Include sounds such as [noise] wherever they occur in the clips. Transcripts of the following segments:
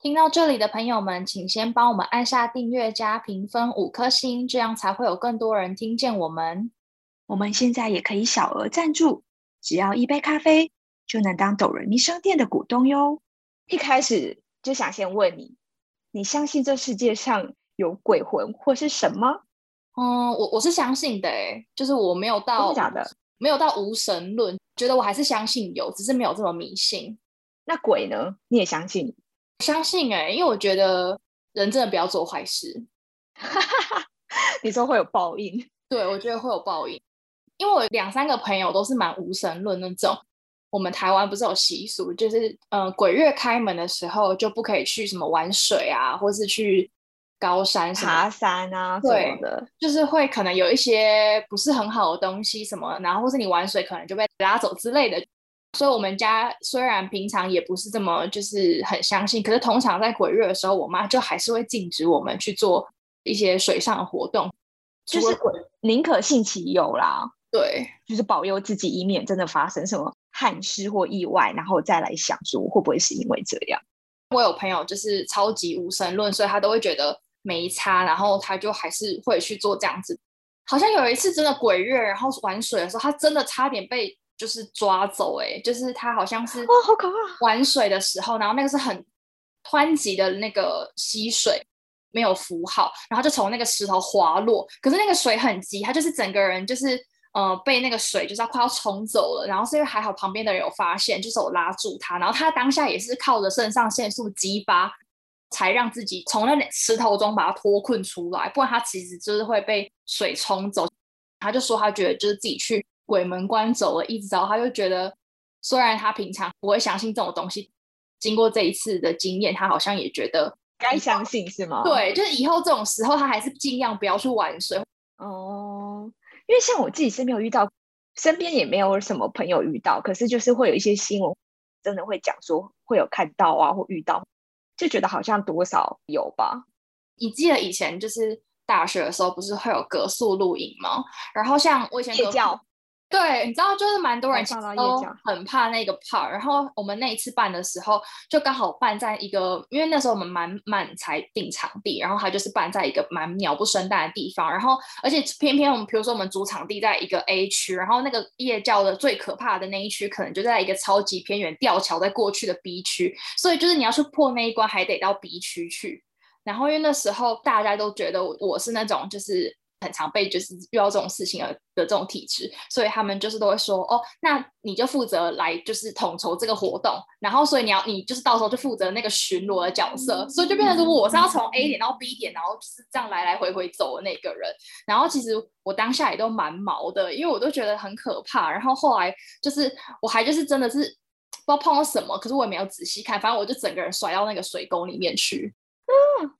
听到这里的朋友们，请先帮我们按下订阅加评分五颗星，这样才会有更多人听见我们。我们现在也可以小额赞助，只要一杯咖啡就能当抖人咪商店的股东哟。一开始就想先问你，你相信这世界上有鬼魂或是什么？嗯，我我是相信的，诶，就是我没有到假的，没有到无神论。觉得我还是相信有，只是没有这么迷信。那鬼呢？你也相信？相信哎，因为我觉得人真的不要做坏事。[laughs] 你说会有报应？对，我觉得会有报应。因为我两三个朋友都是蛮无神论那种。我们台湾不是有习俗，就是呃鬼月开门的时候就不可以去什么玩水啊，或是去。高山爬山啊，什么的，就是会可能有一些不是很好的东西什么，然后或是你玩水可能就被拉走之类的。所以我们家虽然平常也不是这么就是很相信，可是通常在鬼月的时候，我妈就还是会禁止我们去做一些水上的活动，就是宁可信其有啦。对，就是保佑自己，以免真的发生什么憾事或意外，然后再来想说会不会是因为这样。我有朋友就是超级无神论，所以他都会觉得。没差，然后他就还是会去做这样子。好像有一次真的鬼月，然后玩水的时候，他真的差点被就是抓走。哎，就是他好像是哦，好可怕！玩水的时候，然后那个是很湍急的那个溪水，没有扶好，然后就从那个石头滑落。可是那个水很急，他就是整个人就是呃被那个水就是要快要冲走了。然后是因为还好旁边的人有发现，就是我拉住他，然后他当下也是靠着肾上腺素激发。才让自己从那石头中把它脱困出来，不然他其实就是会被水冲走。他就说他觉得就是自己去鬼门关走了一遭，他就觉得虽然他平常不会相信这种东西，经过这一次的经验，他好像也觉得该相信是吗？对，就是以后这种时候他还是尽量不要去玩水。哦，因为像我自己是没有遇到，身边也没有什么朋友遇到，可是就是会有一些新闻真的会讲说会有看到啊或遇到。就觉得好像多少有吧。你记得以前就是大学的时候，不是会有格宿露营吗？然后像我以前夜教。对，你知道，就是蛮多人都很怕那个 part。然后我们那一次办的时候，就刚好办在一个，因为那时候我们满满才定场地，然后它就是办在一个蛮鸟不生蛋的地方。然后，而且偏偏我们，比如说我们主场地在一个 A 区，然后那个夜教的最可怕的那一区，可能就在一个超级偏远吊桥在过去的 B 区，所以就是你要去破那一关，还得到 B 区去。然后因为那时候大家都觉得我是那种就是。很常被就是遇到这种事情的的这种体质，所以他们就是都会说哦，那你就负责来就是统筹这个活动，然后所以你要你就是到时候就负责那个巡逻的角色，所以就变成说我是要从 A 点到 B 点，然后就是这样来来回回走的那个人。然后其实我当下也都蛮毛的，因为我都觉得很可怕。然后后来就是我还就是真的是不知道碰到什么，可是我也没有仔细看，反正我就整个人甩到那个水沟里面去。嗯。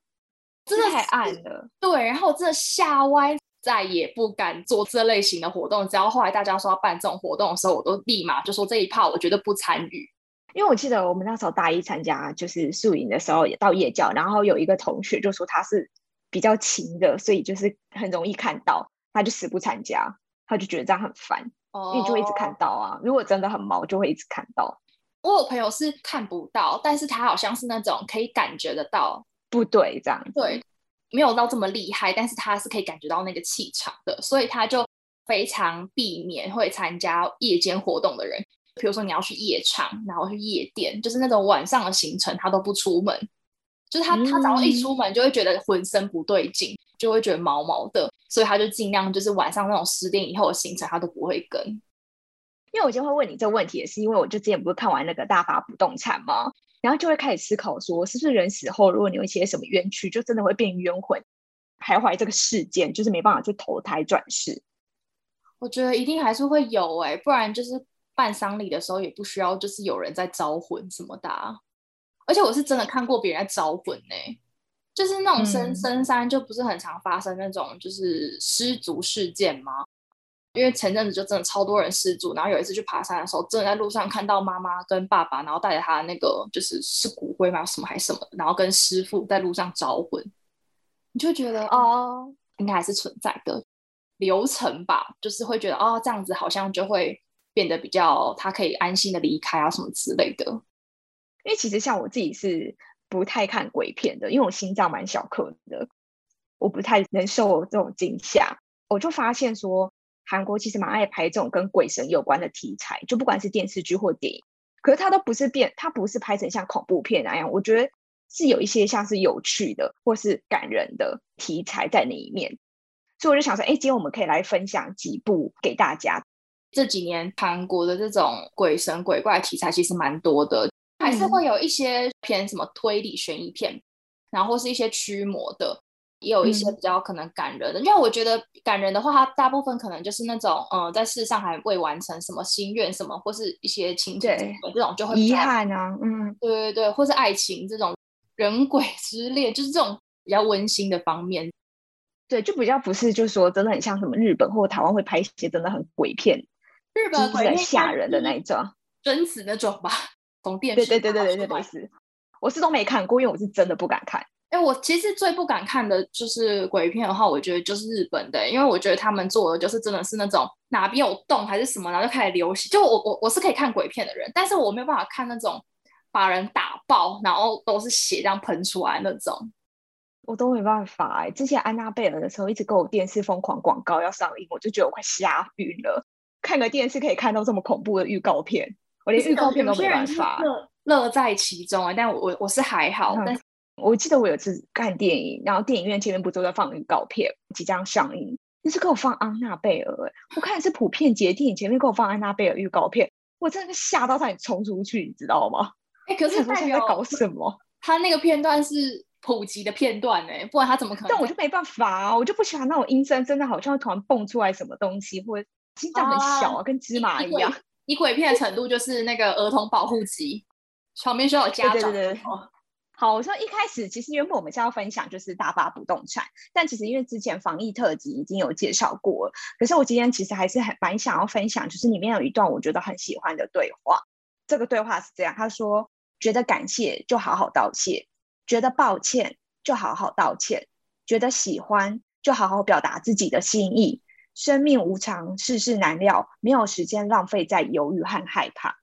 真的太暗了，对，然后真的吓歪，再也不敢做这类型的活动。只要后来大家说要办这种活动的时候，我都立马就说这一趴我绝对不参与。因为我记得我们那时候大一参加就是宿营的时候，也到夜教，然后有一个同学就说他是比较勤的，所以就是很容易看到，他就死不参加，他就觉得这样很烦，因为就会一直看到啊。如果真的很忙，就会一直看到。我有朋友是看不到，但是他好像是那种可以感觉得到。部队这样对，没有到这么厉害，但是他是可以感觉到那个气场的，所以他就非常避免会参加夜间活动的人。比如说你要去夜场，然后去夜店，就是那种晚上的行程，他都不出门。就是他他只要一出门就会觉得浑身不对劲，就会觉得毛毛的，所以他就尽量就是晚上那种十点以后的行程他都不会跟。因为我今天会问你这个问题，也是因为我就之前不是看完那个大法不动产吗？然后就会开始思考说，是不是人死后，如果你有一些什么冤屈，就真的会变冤魂，徘徊这个世间，就是没办法去投胎转世。我觉得一定还是会有哎，不然就是办丧礼的时候也不需要，就是有人在招魂什么的。啊而且我是真的看过别人在招魂呢，就是那种深深山就不是很常发生那种就是失足事件吗？因为前阵子就真的超多人失足，然后有一次去爬山的时候，真的在路上看到妈妈跟爸爸，然后带着他那个就是是骨灰吗？什么还是什么，然后跟师傅在路上招魂，你就觉得哦，应该还是存在的流程吧，就是会觉得哦，这样子好像就会变得比较他可以安心的离开啊什么之类的。因为其实像我自己是不太看鬼片的，因为我心脏蛮小颗的，我不太能受这种惊吓，我就发现说。韩国其实蛮爱拍这种跟鬼神有关的题材，就不管是电视剧或电影，可是它都不是变，它不是拍成像恐怖片那样。我觉得是有一些像是有趣的或是感人的题材在那一面，所以我就想说，哎，今天我们可以来分享几部给大家。这几年韩国的这种鬼神鬼怪题材其实蛮多的，还是会有一些偏什么推理悬疑片，然后是一些驱魔的。也有一些比较可能感人的，因为我觉得感人的话，它大部分可能就是那种，嗯，在世上还未完成什么心愿什么，或是一些情节这种就会遗憾啊，嗯，对对对，或是爱情这种人鬼之恋，就是这种比较温馨的方面，对，就比较不是，就是说真的很像什么日本或台湾会拍一些真的很鬼片，日本鬼片吓人的那一种，贞子那种吧，从电视对对对对对对类似，我是都没看过，因为我是真的不敢看。哎，我其实最不敢看的就是鬼片的话，我觉得就是日本的，因为我觉得他们做的就是真的是那种哪边有洞还是什么，然后就开始流血。就我我我是可以看鬼片的人，但是我没有办法看那种把人打爆，然后都是血这样喷出来那种，我都没办法。哎，之前安娜贝尔的时候一直给我电视疯狂广告要上映，我就觉得我快吓晕了。看个电视可以看到这么恐怖的预告片，我连预告片都没办法。乐在其中啊，但我我我是还好，但。我记得我有次看电影，然后电影院前面不都在放预告片，即将上映，那是给我放安娜贝尔。我看的是普遍节电影前面给我放安娜贝尔预告片，我真的吓到差点冲出去，你知道吗？哎，可是他在搞什么？[laughs] 他那个片段是普及的片段哎，不然他怎么可能？但我就没办法啊，我就不喜欢那种阴森，真的好像突然蹦出来什么东西，或者心脏很小啊，跟芝麻一样。你鬼片的程度就是那个儿童保护级，旁边需要有家长。好，我说一开始其实原本我们是要分享就是大发不动产，但其实因为之前防疫特辑已经有介绍过，可是我今天其实还是很蛮想要分享，就是里面有一段我觉得很喜欢的对话。这个对话是这样，他说：“觉得感谢就好好道谢，觉得抱歉就好好道歉，觉得喜欢就好好表达自己的心意。生命无常，世事难料，没有时间浪费在犹豫和害怕。”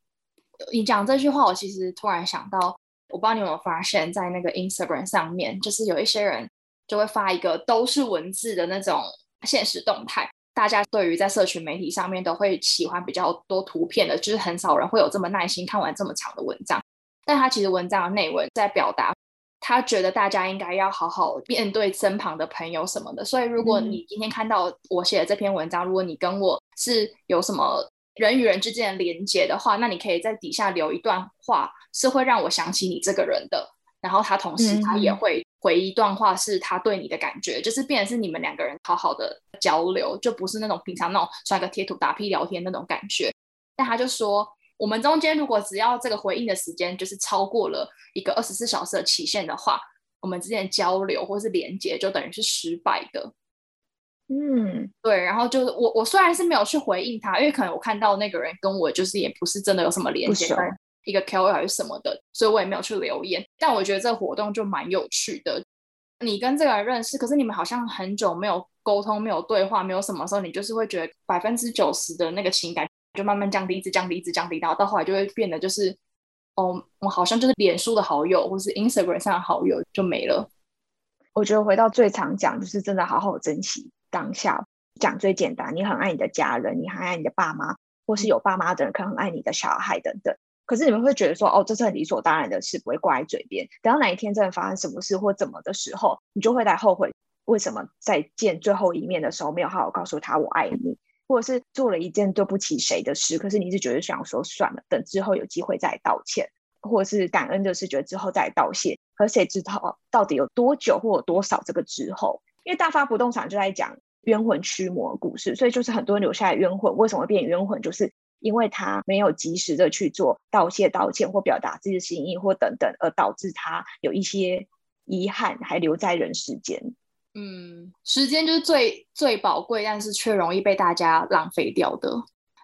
你讲这句话，我其实突然想到。我不知道你有没有发现，在那个 Instagram 上面，就是有一些人就会发一个都是文字的那种现实动态。大家对于在社群媒体上面都会喜欢比较多图片的，就是很少人会有这么耐心看完这么长的文章。但他其实文章的内文在表达，他觉得大家应该要好好面对身旁的朋友什么的。所以，如果你今天看到我写的这篇文章，如果你跟我是有什么人与人之间的连接的话，那你可以在底下留一段话。是会让我想起你这个人的，然后他同时他也会回一段话，是他对你的感觉，就是变成是你们两个人好好的交流，就不是那种平常那种刷个贴图打屁聊天那种感觉。但他就说，我们中间如果只要这个回应的时间就是超过了一个二十四小时的期限的话，我们之间的交流或是连接就等于是失败的。嗯，对。然后就是我我虽然是没有去回应他，因为可能我看到那个人跟我就是也不是真的有什么连接。一个 KOL 还是什么的，所以我也没有去留言。但我觉得这个活动就蛮有趣的。你跟这个人认识，可是你们好像很久没有沟通、没有对话、没有什么时候，你就是会觉得百分之九十的那个情感就慢慢降低，一直降低，一直降低，然后到后来就会变得就是，哦，我好像就是脸书的好友或是 Instagram 上的好友就没了。我觉得回到最常讲，就是真的好好珍惜当下。讲最简单，你很爱你的家人，你很爱你的爸妈，或是有爸妈的人可能很爱你的小孩等等。可是你们会觉得说，哦，这是很理所当然的事，不会挂在嘴边。等到哪一天真的发生什么事或怎么的时候，你就会来后悔，为什么在见最后一面的时候没有好好告诉他我爱你，或者是做了一件对不起谁的事。可是你是觉得想说算了，等之后有机会再道歉，或者是感恩的是觉得之后再道谢。可谁知道到底有多久或有多少这个之后？因为大发不动产就在讲冤魂驱魔的故事，所以就是很多人留下来冤魂，为什么会变冤魂？就是。因为他没有及时的去做道谢、道歉或表达自己的心意或等等，而导致他有一些遗憾还留在人世间。嗯，时间就是最最宝贵，但是却容易被大家浪费掉的。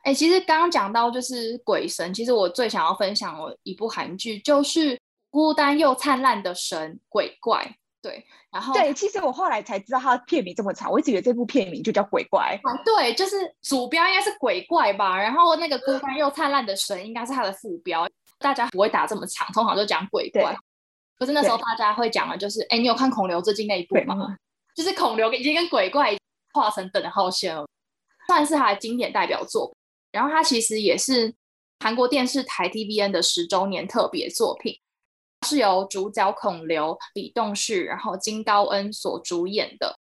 哎，其实刚刚讲到就是鬼神，其实我最想要分享的一部韩剧就是《孤单又灿烂的神鬼怪》。对，然后对，其实我后来才知道它片名这么长，我一直以为这部片名就叫《鬼怪》。对，就是主标应该是鬼怪吧，然后那个孤单又灿烂的神应该是它的副标，大家不会打这么长，通常就讲鬼怪。可是那时候大家会讲的就是，哎，你有看孔刘最近那一部吗？就是孔刘已经跟鬼怪画成等号线了，算是他的经典代表作。然后他其实也是韩国电视台 TVN 的十周年特别作品。是由主角孔刘、李栋旭，然后金高恩所主演的。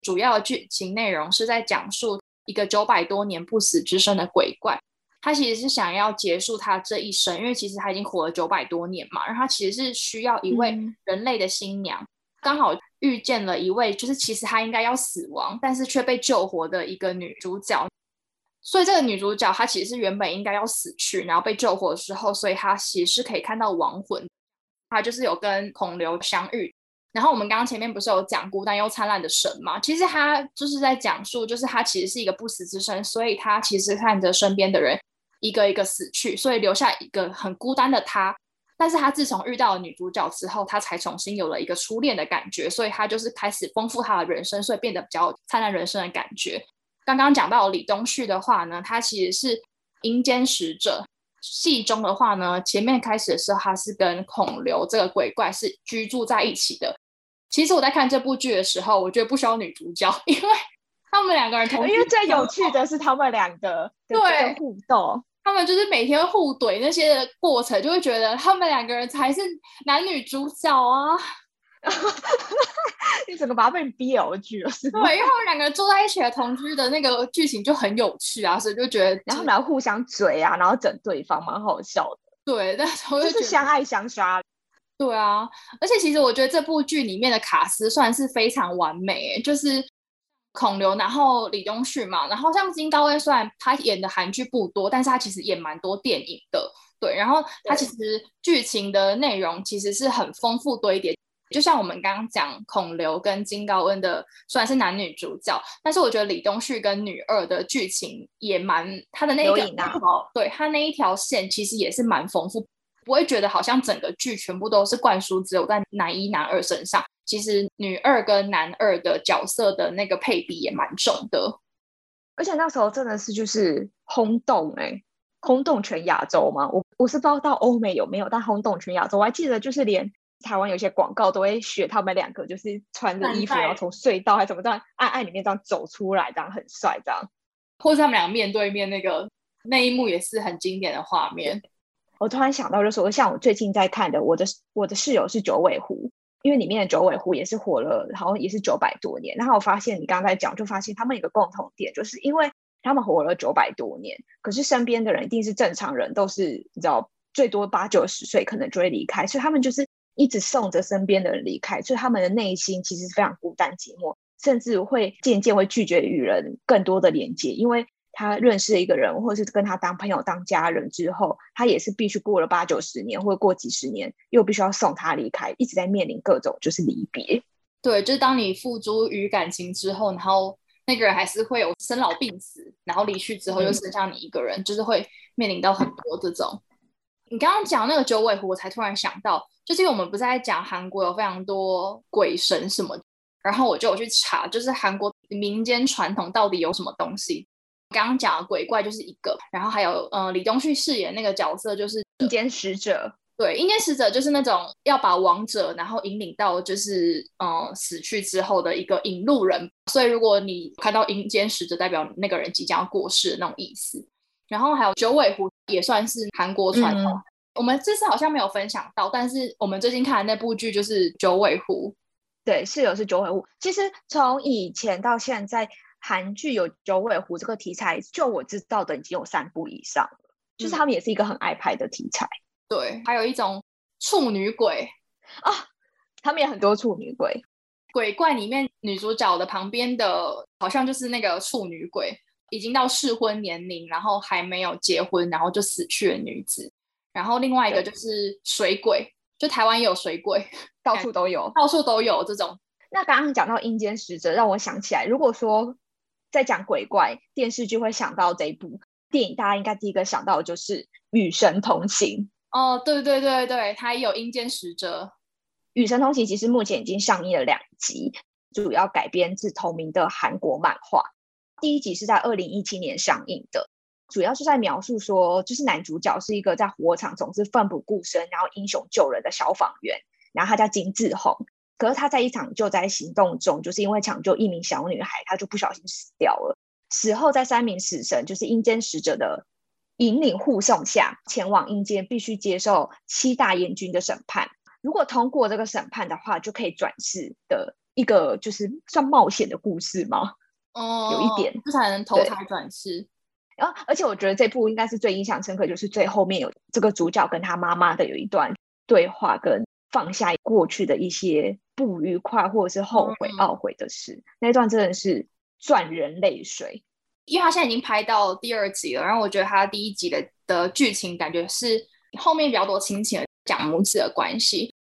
主要的剧情内容是在讲述一个九百多年不死之身的鬼怪，他其实是想要结束他这一生，因为其实他已经活了九百多年嘛。然后他其实是需要一位人类的新娘，刚好遇见了一位就是其实他应该要死亡，但是却被救活的一个女主角。所以这个女主角她其实是原本应该要死去，然后被救活的时候，所以她其实是可以看到亡魂。他就是有跟孔刘相遇，然后我们刚刚前面不是有讲孤单又灿烂的神嘛？其实他就是在讲述，就是他其实是一个不死之身，所以他其实看着身边的人一个一个死去，所以留下一个很孤单的他。但是他自从遇到了女主角之后，他才重新有了一个初恋的感觉，所以他就是开始丰富他的人生，所以变得比较灿烂人生的感觉。刚刚讲到李东旭的话呢，他其实是阴间使者。戏中的话呢，前面开始的时候，他是跟孔刘这个鬼怪是居住在一起的。其实我在看这部剧的时候，我觉得不需要女主角，因为他们两个人同，因为最有趣的是他们两个对互动，他们就是每天互怼那些过程，就会觉得他们两个人才是男女主角啊。[laughs] 你整个把他被逼而剧了，是吗？[laughs] 对，因为他们两个人住在一起的同居的那个剧情就很有趣啊，所以就觉得，然后然后互相嘴啊，然后整对方，蛮好笑的。[laughs] 对，但是就是相爱相杀。对啊，而且其实我觉得这部剧里面的卡斯算是非常完美，就是孔刘，然后李东旭嘛，然后像金高恩，虽然他演的韩剧不多，但是他其实演蛮多电影的。对，然后他其实剧情的内容其实是很丰富堆叠。就像我们刚刚讲孔刘跟金高恩的，虽然是男女主角，但是我觉得李东旭跟女二的剧情也蛮他的那个对他那一条线其实也是蛮丰富，不会觉得好像整个剧全部都是灌输只有在男一男二身上，其实女二跟男二的角色的那个配比也蛮重的，而且那时候真的是就是轰动哎，轰动全亚洲嘛，我我是不知道到欧美有没有，但轰动全亚洲，我还记得就是连。台湾有些广告都会学他们两个，就是穿着衣服，然后从隧道还怎么这样暗暗里面这样走出来，这样很帅，这样。或是他们两个面对面那个那一幕也是很经典的画面。我突然想到，就是说像我最近在看的《我的我的室友是九尾狐》，因为里面的九尾狐也是活了，好像也是九百多年。然后我发现你刚刚在讲，就发现他们有个共同点，就是因为他们活了九百多年，可是身边的人一定是正常人，都是你知道最多八九十岁可能就会离开，所以他们就是。一直送着身边的人离开，所以他们的内心其实非常孤单寂寞，甚至会渐渐会拒绝与人更多的连接，因为他认识一个人，或者是跟他当朋友、当家人之后，他也是必须过了八九十年，或者过几十年，又必须要送他离开，一直在面临各种就是离别。对，就是当你付诸于感情之后，然后那个人还是会有生老病死，然后离去之后又剩下你一个人，就是会面临到很多这种。你刚刚讲那个九尾狐，我才突然想到。就是因为我们不是在讲韩国有非常多鬼神什么，然后我就有去查，就是韩国民间传统到底有什么东西。刚刚讲的鬼怪就是一个，然后还有呃李东旭饰演那个角色就是阴间使者，对，阴间使者就是那种要把亡者然后引领到就是呃死去之后的一个引路人。所以如果你看到阴间使者，代表那个人即将要过世的那种意思。然后还有九尾狐也算是韩国传统。我们这次好像没有分享到，但是我们最近看的那部剧就是《九尾狐》，对，室友是九尾狐。其实从以前到现在，韩剧有九尾狐这个题材，就我知道的已经有三部以上了。就是他们也是一个很爱拍的题材。对，还有一种处女鬼啊，他们也很多处女鬼。鬼怪里面女主角的旁边的，好像就是那个处女鬼，已经到适婚年龄，然后还没有结婚，然后就死去的女子。然后另外一个就是水鬼，就台湾也有水鬼，到处都有，到处都有这种。那刚刚讲到阴间使者，让我想起来，如果说在讲鬼怪电视剧，会想到这一部电影，大家应该第一个想到的就是《与神同行》。哦，对对对对，它也有阴间使者，《与神同行》其实目前已经上映了两集，主要改编自同名的韩国漫画。第一集是在二零一七年上映的，主要是在描述说，就是男主角是一个在火场总是奋不顾身，然后英雄救人的消防员，然后他叫金志宏。可是他在一场救灾行动中，就是因为抢救一名小女孩，他就不小心死掉了。死后，在三名死神，就是阴间使者的引领护送下，前往阴间，必须接受七大阎君的审判。如果通过这个审判的话，就可以转世的一个，就是算冒险的故事吗？哦，有一点，这才能投胎转世。然后，而且我觉得这部应该是最印象深刻，就是最后面有这个主角跟他妈妈的有一段对话，跟放下过去的一些不愉快或者是后悔、懊悔的事，那段真的是赚人泪水。因为他现在已经拍到第二集了，然后我觉得他第一集的的剧情感觉是后面比较多亲情讲母子的关系。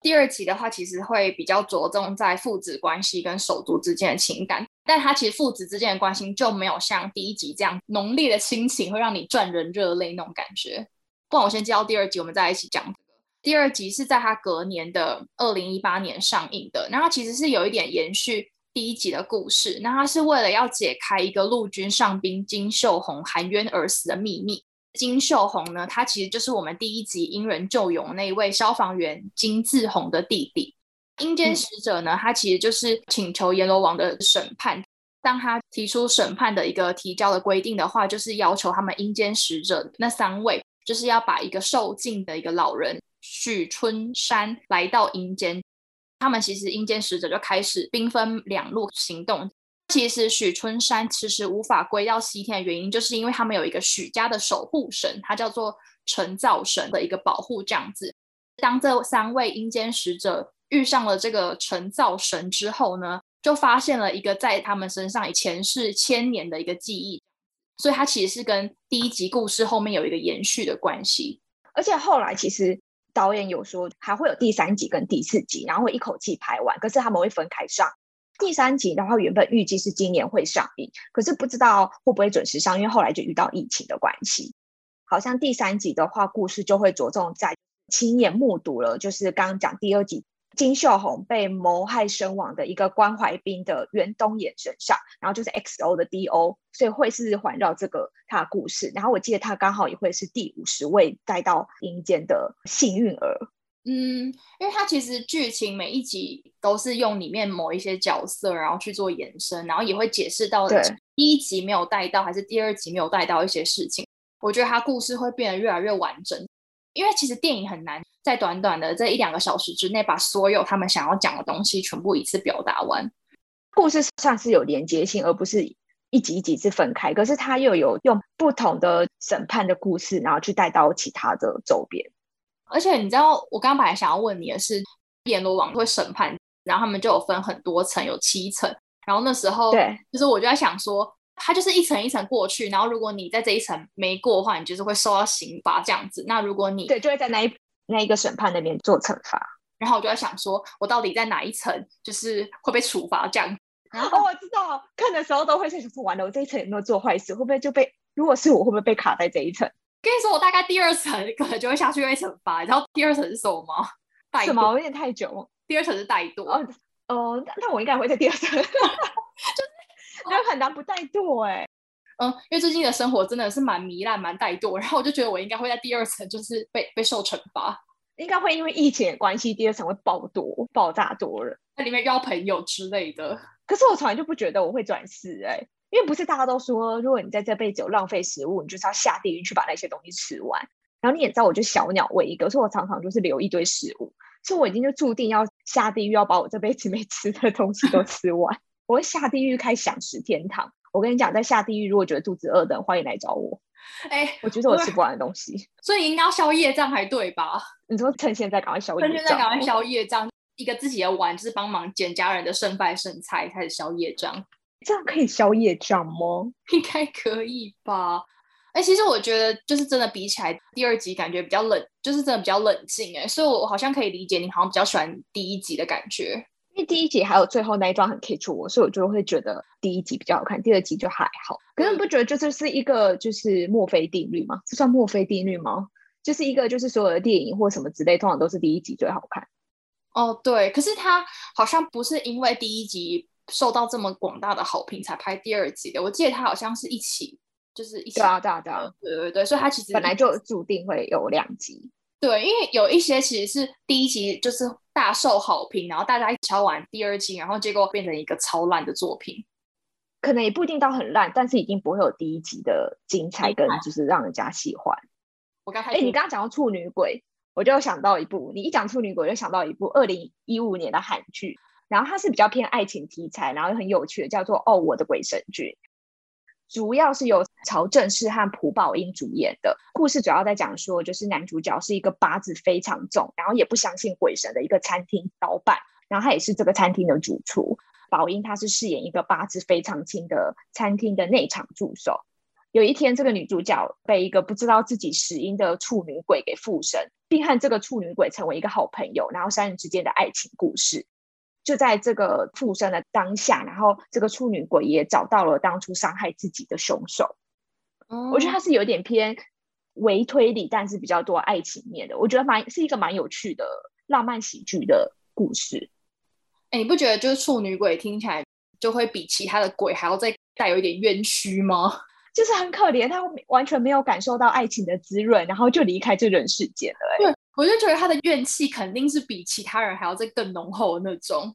第二集的话，其实会比较着重在父子关系跟手足之间的情感，但他其实父子之间的关系就没有像第一集这样浓烈的亲情，会让你赚人热泪那种感觉。不然我先介绍第二集，我们再一起讲。第二集是在他隔年的二零一八年上映的，那他其实是有一点延续第一集的故事。那他是为了要解开一个陆军上兵金秀红含冤而死的秘密。金秀红呢，他其实就是我们第一集因人救勇那一位消防员金志宏的弟弟。阴间使者呢，他其实就是请求阎罗王的审判。当他提出审判的一个提交的规定的话，就是要求他们阴间使者那三位，就是要把一个受尽的一个老人许春山来到阴间。他们其实阴间使者就开始兵分两路行动。其实许春山迟迟无法归到西天的原因，就是因为他们有一个许家的守护神，他叫做陈灶神的一个保护这样子。当这三位阴间使者遇上了这个陈灶神之后呢，就发现了一个在他们身上以前世千年的一个记忆，所以它其实是跟第一集故事后面有一个延续的关系。而且后来其实导演有说还会有第三集跟第四集，然后会一口气拍完，可是他们会分开上。第三集的话，原本预计是今年会上映，可是不知道会不会准时上，因为后来就遇到疫情的关系。好像第三集的话，故事就会着重在亲眼目睹了，就是刚刚讲第二集金秀红被谋害身亡的一个关怀兵的袁东衍身上，然后就是 X O 的 D O，所以会是环绕这个他的故事。然后我记得他刚好也会是第五十位带到阴间的幸运儿。嗯，因为它其实剧情每一集都是用里面某一些角色，然后去做延伸，然后也会解释到第一集没有带到，还是第二集没有带到一些事情。我觉得它故事会变得越来越完整，因为其实电影很难在短短的这一两个小时之内把所有他们想要讲的东西全部一次表达完。故事算是有连接性，而不是一集一集是分开，可是它又有用不同的审判的故事，然后去带到其他的周边。而且你知道，我刚刚本来想要问你的是，阎罗王会审判，然后他们就有分很多层，有七层。然后那时候，对，就是我就在想说，他就是一层一层过去，然后如果你在这一层没过的话，你就是会受到刑罚这样子。那如果你对，就会在那一那一个审判那边做惩罚。然后我就在想说，我到底在哪一层，就是会被处罚这样。然 [laughs] 后我知道，看的时候都会在想说，完了，我这一层有没有做坏事？会不会就被？如果是我，会不会被卡在这一层？跟你说，我大概第二层可能就会下去被惩罚。你知道第二层是什么吗？什么？有点太久。第二层是怠惰。哦哦，那我应该会在第二层。[laughs] 就是人很难不怠惰哎。嗯，因为最近的生活真的是蛮糜烂、蛮怠惰，然后我就觉得我应该会在第二层，就是被被受惩罚。应该会因为疫情的关系，第二层会爆多、爆炸多人，在里面交朋友之类的。可是我从来就不觉得我会转世哎。因为不是大家都说，如果你在这辈子有浪费食物，你就是要下地狱去把那些东西吃完。然后你也知道，我就小鸟胃一个，所以我常常就是留一堆食物，所以我已经就注定要下地狱，要把我这辈子没吃的东西都吃完。我会下地狱开享食天堂。我跟你讲，在下地狱，如果觉得肚子饿的，欢迎来找我。哎，我觉得我吃不完的东西，所以应该要宵夜，这样还对吧？你说趁现在赶快宵夜，趁现在赶快宵夜，这样一个自己的碗就是帮忙捡家人的剩饭剩菜，开始宵夜这样。这样可以消夜障吗？[laughs] 应该可以吧。哎，其实我觉得就是真的比起来，第二集感觉比较冷就是真的比较冷静哎，所以我好像可以理解你好像比较喜欢第一集的感觉，因为第一集还有最后那一段很 catch 我，所以我就会觉得第一集比较好看，第二集就还好。可是你不觉得就这是一个就是墨菲定律吗？这算墨菲定律吗？就是一个就是所有的电影或什么之类，通常都是第一集最好看。哦，对，可是他好像不是因为第一集受到这么广大的好评才拍第二集的，我记得他好像是一起。就是一对啊对啊对啊对对对，所以它其实本来就注定会有两集。对，因为有一些其实是第一集就是大受好评，然后大家一敲完第二集，然后结果变成一个超烂的作品。可能也不一定到很烂，但是一定不会有第一集的精彩跟就是让人家喜欢。我刚才哎，你刚刚讲到处女鬼，我就想到一部。你一讲处女鬼，就想到一部二零一五年的韩剧，然后它是比较偏爱情题材，然后很有趣的，叫做《哦我的鬼神剧》。主要是由曹正奭和朴宝英主演的故事，主要在讲说，就是男主角是一个八字非常重，然后也不相信鬼神的一个餐厅老板，然后他也是这个餐厅的主厨。宝英他是饰演一个八字非常轻的餐厅的内场助手。有一天，这个女主角被一个不知道自己死因的处女鬼给附身，并和这个处女鬼成为一个好朋友，然后三人之间的爱情故事。就在这个附身的当下，然后这个处女鬼也找到了当初伤害自己的凶手。我觉得它是有点偏微推理，但是比较多爱情面的。我觉得蛮是一个蛮有趣的浪漫喜剧的故事。哎，你不觉得就是处女鬼听起来就会比其他的鬼还要再带有一点冤屈吗？[laughs] 就是很可怜，他完全没有感受到爱情的滋润，然后就离开这人世间了。对，我就觉得他的怨气肯定是比其他人还要再更浓厚的那种。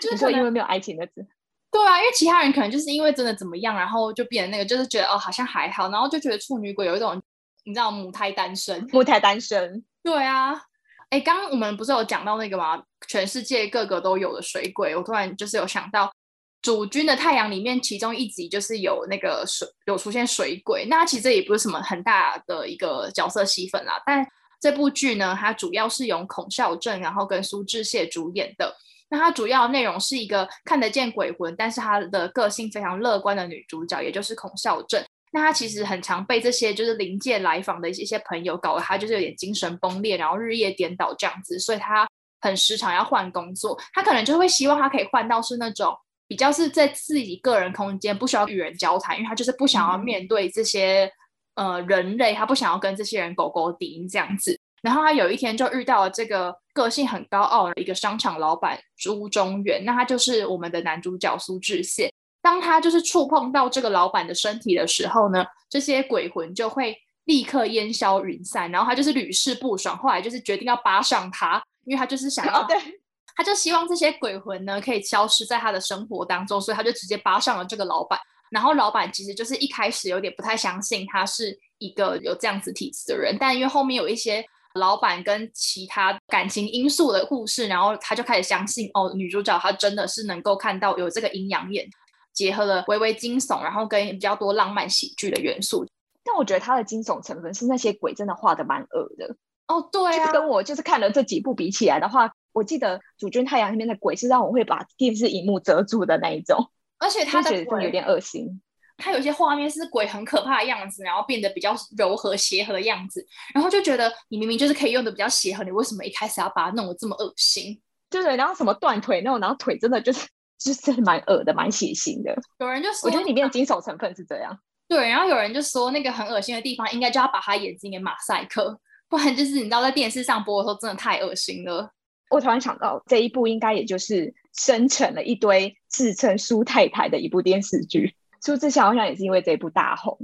就是说，因为没有爱情的字。对啊，因为其他人可能就是因为真的怎么样，然后就变那个，就是觉得哦，好像还好，然后就觉得处女鬼有一种，你知道母胎单身，母胎单身。对啊，哎，刚刚我们不是有讲到那个吗？全世界各个都有的水鬼，我突然就是有想到。主君的太阳里面，其中一集就是有那个水，有出现水鬼。那其实也不是什么很大的一个角色戏份啦。但这部剧呢，它主要是由孔孝正，然后跟苏志燮主演的。那它主要内容是一个看得见鬼魂，但是她的个性非常乐观的女主角，也就是孔孝正。那她其实很常被这些就是临界来访的一些朋友搞得她就是有点精神崩裂，然后日夜颠倒这样子，所以她很时常要换工作。她可能就会希望她可以换到是那种。比较是在自己个人空间，不需要与人交谈，因为他就是不想要面对这些呃人类，他不想要跟这些人狗狗敌这样子。然后他有一天就遇到了这个个性很高傲的一个商场老板朱中原，那他就是我们的男主角苏志燮。当他就是触碰到这个老板的身体的时候呢，这些鬼魂就会立刻烟消云散，然后他就是屡试不爽，后来就是决定要扒上他，因为他就是想要对。他就希望这些鬼魂呢可以消失在他的生活当中，所以他就直接扒上了这个老板。然后老板其实就是一开始有点不太相信他是一个有这样子体质的人，但因为后面有一些老板跟其他感情因素的故事，然后他就开始相信哦，女主角她真的是能够看到有这个阴阳眼，结合了微微惊悚，然后跟比较多浪漫喜剧的元素。但我觉得他的惊悚成分是那些鬼真的画的蛮恶的哦，对啊，跟我就是看了这几部比起来的话。我记得《主君太阳》里面的鬼是让我会把电视荧幕遮住的那一种，而且他的鬼有点恶心。他有些画面是鬼很可怕的样子，然后变得比较柔和协和的样子，然后就觉得你明明就是可以用的比较协和，你为什么一开始要把它弄得这么恶心？对对，然后什么断腿那种，然后腿真的就是 [laughs] 就是蛮恶的，蛮血腥的。有人就说，我觉得里面的惊悚成分是这样。对，然后有人就说那个很恶心的地方，应该就要把他眼睛给马赛克，不然就是你知道在电视上播的时候真的太恶心了。我突然想到，这一部应该也就是生成了一堆自称苏太太的一部电视剧。苏志燮好像也是因为这部大红。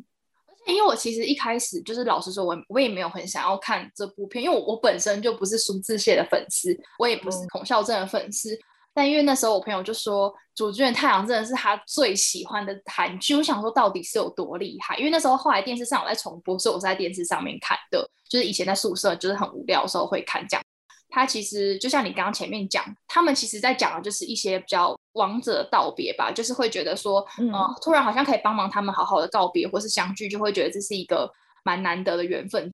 而且，因为我其实一开始就是老实说，我我也没有很想要看这部片，因为我我本身就不是苏志燮的粉丝，我也不是孔孝正的粉丝。但因为那时候我朋友就说《主角的太阳》真的是他最喜欢的韩剧，我想说到底是有多厉害？因为那时候后来电视上有在重播，所以我是在电视上面看的，就是以前在宿舍就是很无聊的时候会看这样。他其实就像你刚刚前面讲，他们其实在讲的就是一些比较王者道别吧，就是会觉得说，嗯，突然好像可以帮忙他们好好的告别或是相聚，就会觉得这是一个蛮难得的缘分。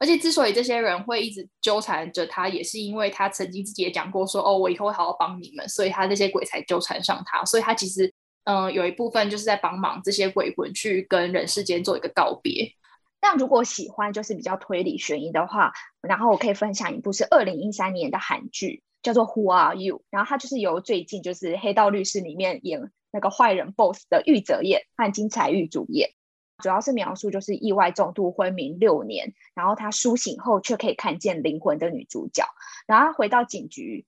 而且之所以这些人会一直纠缠着他，也是因为他曾经自己也讲过说，哦，我以后会好好帮你们，所以他这些鬼才纠缠上他。所以他其实，嗯，有一部分就是在帮忙这些鬼魂去跟人世间做一个告别。但如果喜欢就是比较推理悬疑的话，然后我可以分享一部是二零一三年的韩剧，叫做《Who Are You》，然后它就是由最近就是《黑道律师》里面演那个坏人 BOSS 的玉泽演和金彩玉主演，主要是描述就是意外重度昏迷六年，然后他苏醒后却可以看见灵魂的女主角，然后他回到警局，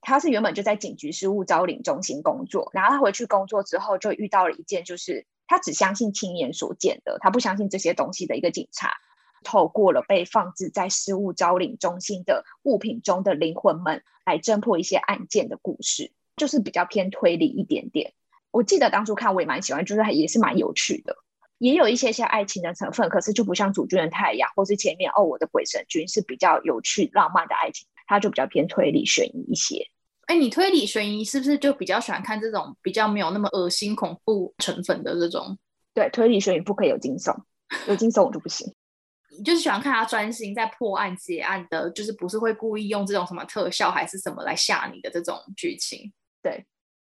他是原本就在警局失物招领中心工作，然后他回去工作之后就遇到了一件就是。他只相信亲眼所见的，他不相信这些东西的一个警察，透过了被放置在失物招领中心的物品中的灵魂们来侦破一些案件的故事，就是比较偏推理一点点。我记得当初看我也蛮喜欢，就是也是蛮有趣的，也有一些些爱情的成分，可是就不像主君的太阳或是前面哦我的鬼神君是比较有趣浪漫的爱情，它就比较偏推理悬疑一些。哎，你推理悬疑是不是就比较喜欢看这种比较没有那么恶心恐怖成分的这种？对，推理悬疑不可以有惊悚，有惊悚我就不行。你 [laughs] 就是喜欢看他专心在破案结案的，就是不是会故意用这种什么特效还是什么来吓你的这种剧情？对，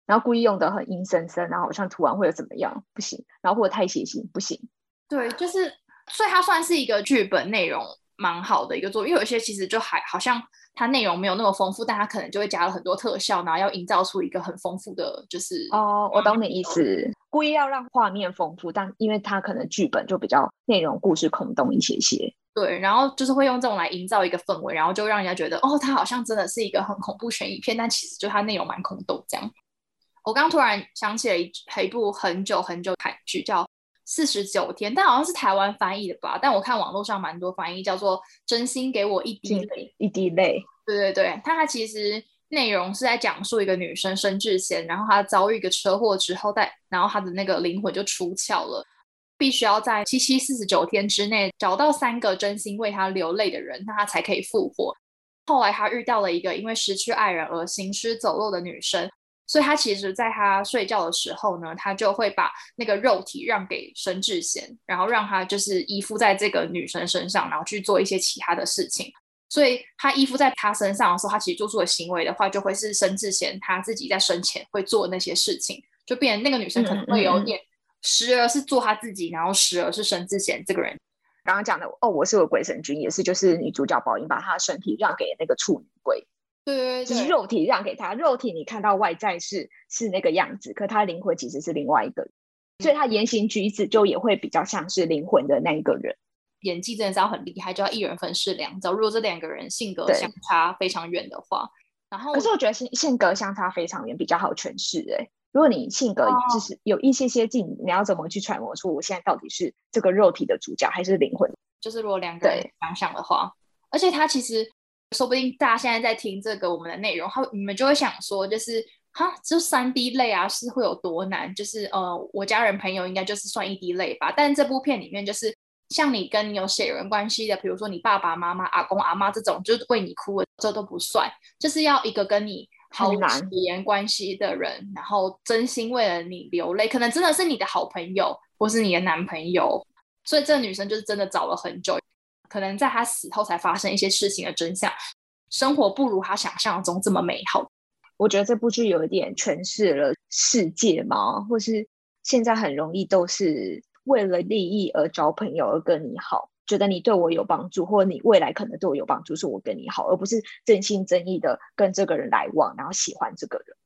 然后故意用的很阴森森，然后好像突然会有怎么样？不行，然后或者太血腥，不行。对，就是所以它算是一个剧本内容蛮好的一个作，因为有一些其实就还好像。它内容没有那么丰富，但它可能就会加了很多特效，然后要营造出一个很丰富的，就是哦，我懂你意思，故意要让画面丰富，但因为它可能剧本就比较内容故事空洞一些些，对，然后就是会用这种来营造一个氛围，然后就让人家觉得哦，它好像真的是一个很恐怖悬疑片，但其实就它内容蛮空洞这样。我刚突然想起了一一部很久很久韩剧叫。四十九天，但好像是台湾翻译的吧？但我看网络上蛮多翻译叫做“真心给我一滴泪，一滴泪”。对对对，它它其实内容是在讲述一个女生申智贤，然后她遭遇一个车祸之后，在然后她的那个灵魂就出窍了，必须要在七七四十九天之内找到三个真心为她流泪的人，那她才可以复活。后来她遇到了一个因为失去爱人而行尸走肉的女生。所以他其实，在他睡觉的时候呢，他就会把那个肉体让给申智贤，然后让他就是依附在这个女生身上，然后去做一些其他的事情。所以他依附在他身上的时候，他其实做出的行为的话，就会是申智贤他自己在生前会做那些事情，就变那个女生可能会有点时而是做他自己，然后时而是申智贤这个人。刚刚讲的哦，我是个鬼神君，也是就是女主角宝英把她的身体让给那个处女鬼。对对对，就是肉体让给他，肉体你看到外在是是那个样子，可他灵魂其实是另外一个，所以他言行举止就也会比较像是灵魂的那一个人。演技真的是要很厉害，就要一人分饰两角。如果这两个人性格相差非常远的话，然后可是我觉得性性格相差非常远比较好诠释。哎，如果你性格就是有一些些近，你要怎么去揣摩出我现在到底是这个肉体的主角还是灵魂？就是如果两个人想想的话，而且他其实。说不定大家现在在听这个我们的内容，后你们就会想说，就是哈，就三 D 类啊，是会有多难？就是呃，我家人朋友应该就是算一滴泪吧。但这部片里面，就是像你跟你有血缘关系的，比如说你爸爸妈妈、阿公阿妈这种，就是为你哭的，这都不算。就是要一个跟你好血缘关系的人，然后真心为了你流泪，可能真的是你的好朋友，或是你的男朋友。所以这个女生就是真的找了很久。可能在他死后才发生一些事情的真相，生活不如他想象中这么美好。我觉得这部剧有一点诠释了世界嘛，或是现在很容易都是为了利益而找朋友而跟你好，觉得你对我有帮助，或者你未来可能对我有帮助，是我跟你好，而不是真心真意的跟这个人来往，然后喜欢这个人。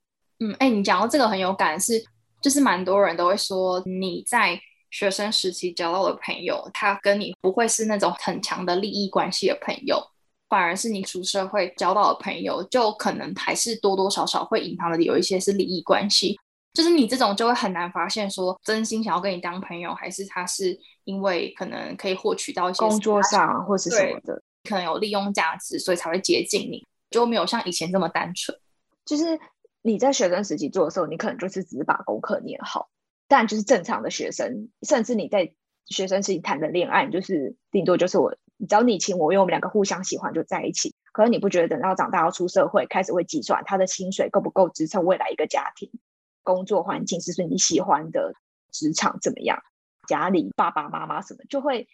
嗯，哎，你讲到这个很有感，是就是蛮多人都会说你在。学生时期交到的朋友，他跟你不会是那种很强的利益关系的朋友，反而是你出社会交到的朋友，就可能还是多多少少会隐藏的有一些是利益关系。就是你这种就会很难发现，说真心想要跟你当朋友，还是他是因为可能可以获取到一些工作上或是什么的，可能有利用价值，所以才会接近你，就没有像以前这么单纯。就是你在学生时期做的时候，你可能就是只是把功课念好。但就是正常的学生，甚至你在学生时期谈的恋爱，就是顶多就是我，只要你情我愿，我们两个互相喜欢就在一起。可是你不觉得等到长大要出社会，开始会计算他的薪水够不够支撑未来一个家庭，工作环境是不是你喜欢的，职场怎么样，家里爸爸妈妈什么，就会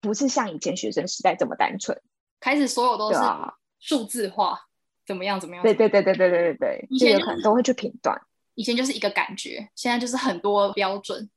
不是像以前学生时代这么单纯，开始所有都是数字化，怎么样怎么样？对对对对对对对对，以前可能都会去评断。以前就是一个感觉，现在就是很多标准。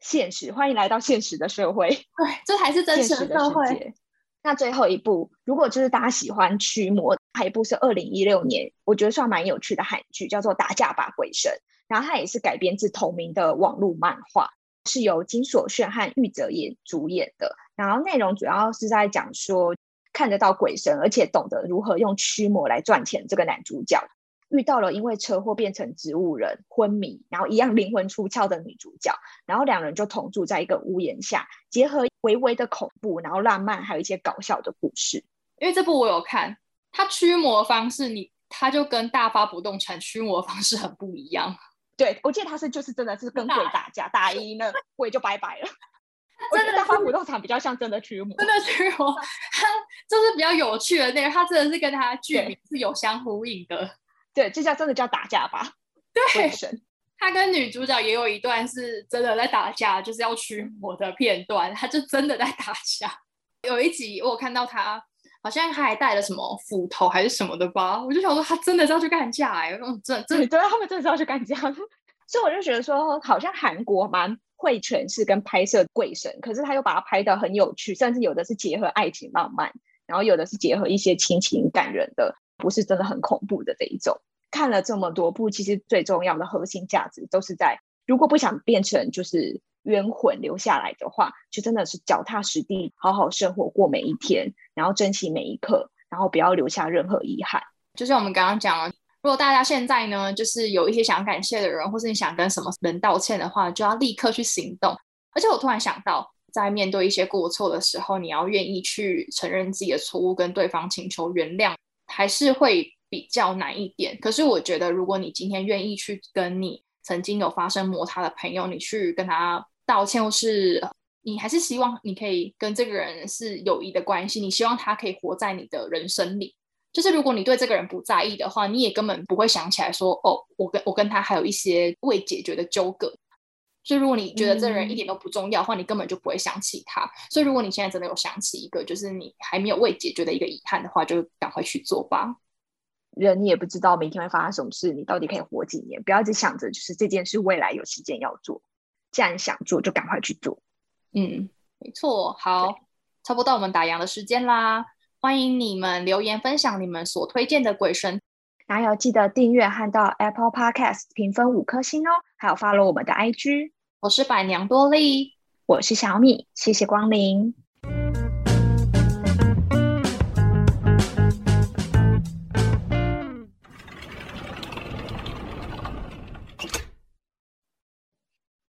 现实，欢迎来到现实的社会。[laughs] 对，这才是真实的社会。那最后一部，如果就是大家喜欢驱魔，还有一部是二零一六年，我觉得算蛮有趣的韩剧，叫做《打架吧鬼神》。然后它也是改编自同名的网络漫画，是由金所炫和玉泽演主演的。然后内容主要是在讲说，看得到鬼神，而且懂得如何用驱魔来赚钱。这个男主角。遇到了因为车祸变成植物人、昏迷，然后一样灵魂出窍的女主角，然后两人就同住在一个屋檐下，结合微微的恐怖，然后浪漫，还有一些搞笑的故事。因为这部我有看，它驱魔方式，你它就跟大发不动产驱魔方式很不一样。对，我记得他是就是真的是跟鬼打架，打赢了鬼就拜拜了。真的大发不动产比较像真的驱魔，真的驱魔，它就是比较有趣的那个，它真的是跟它剧名是有相呼应的。对，这叫真的叫打架吧？对，他跟女主角也有一段是真的在打架，就是要驱魔的片段，他就真的在打架。有一集我看到他，好像他还带了什么斧头还是什么的吧，我就想说他真的是要去干架哎，嗯，真真对，他们真的是要去干架。[laughs] 所以我就觉得说，好像韩国蛮会诠释跟拍摄鬼神，可是他又把它拍的很有趣，甚至有的是结合爱情浪漫，然后有的是结合一些亲情感人的。不是真的很恐怖的这一种，看了这么多部，其实最重要的核心价值都是在，如果不想变成就是冤魂留下来的话，就真的是脚踏实地，好好生活过每一天，然后珍惜每一刻，然后不要留下任何遗憾。就像我们刚刚讲了，如果大家现在呢，就是有一些想感谢的人，或是你想跟什么人道歉的话，就要立刻去行动。而且我突然想到，在面对一些过错的时候，你要愿意去承认自己的错误，跟对方请求原谅。还是会比较难一点，可是我觉得，如果你今天愿意去跟你曾经有发生摩擦的朋友，你去跟他道歉，或是你还是希望你可以跟这个人是友谊的关系，你希望他可以活在你的人生里。就是如果你对这个人不在意的话，你也根本不会想起来说，哦，我跟我跟他还有一些未解决的纠葛。所以如果你觉得这人一点都不重要的话，你根本就不会想起他。所以如果你现在真的有想起一个，就是你还没有未解决的一个遗憾的话，就赶快去做吧。人你也不知道明天会发生什么事，你到底可以活几年？不要只想着就是这件事未来有时间要做。既然想做，就赶快去做。嗯，没错。好，差不多到我们打烊的时间啦。欢迎你们留言分享你们所推荐的鬼神。还有记得订阅和到 Apple Podcast 评分五颗星哦，还有 follow 我们的 IG。我是百娘多莉，我是小米，谢谢光临。